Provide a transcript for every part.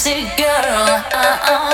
Gypsy girl. Uh, uh.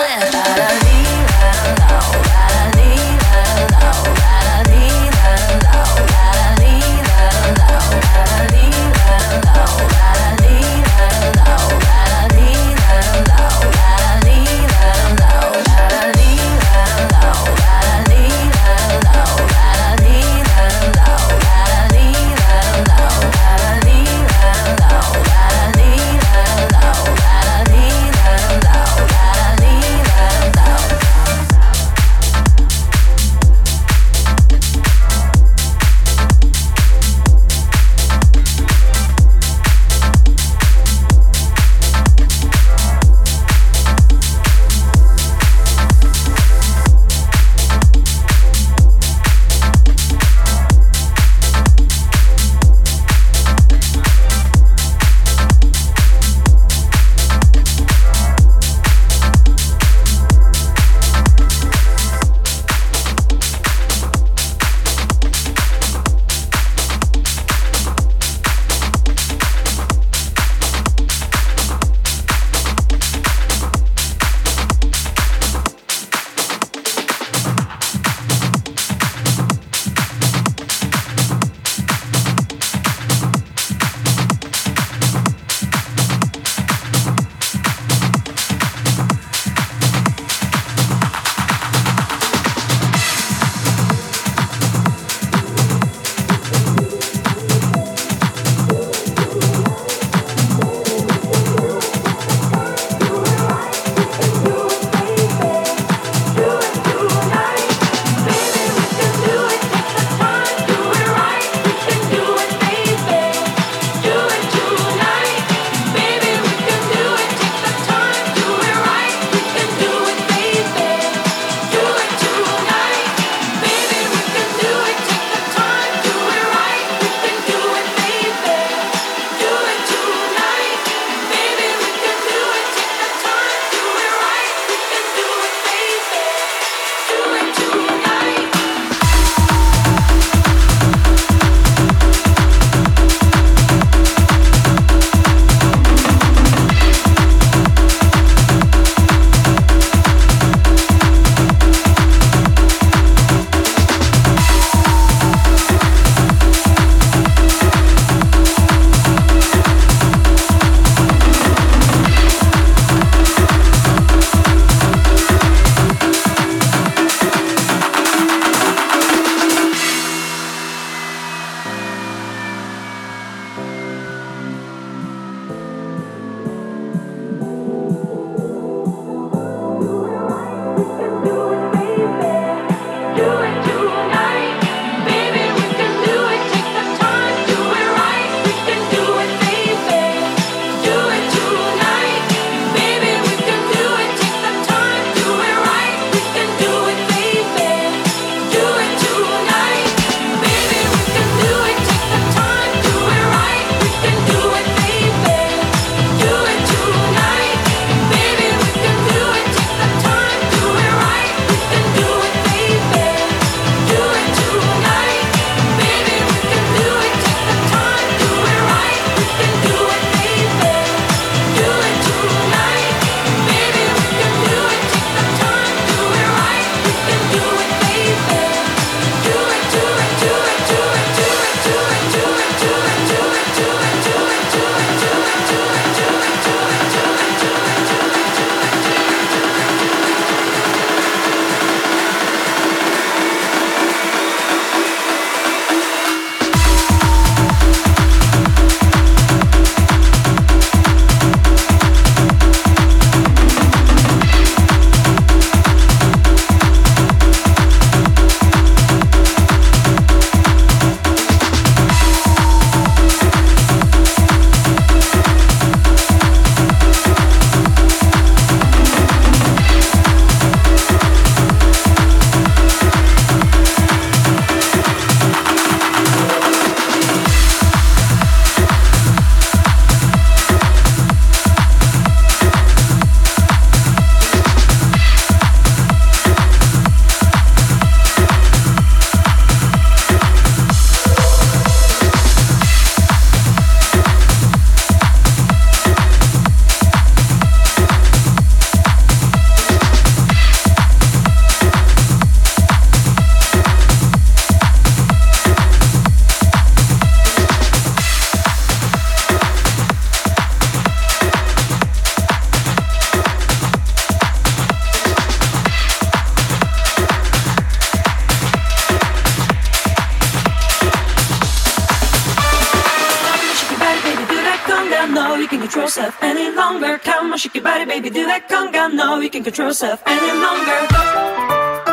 Yourself any longer. Come on, shake your body, baby, do that conga. No, you can control yourself any longer.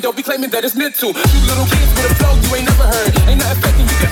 don't be claiming that it's meant to. You little kids with a flow you ain't never heard. Ain't nothing faking you can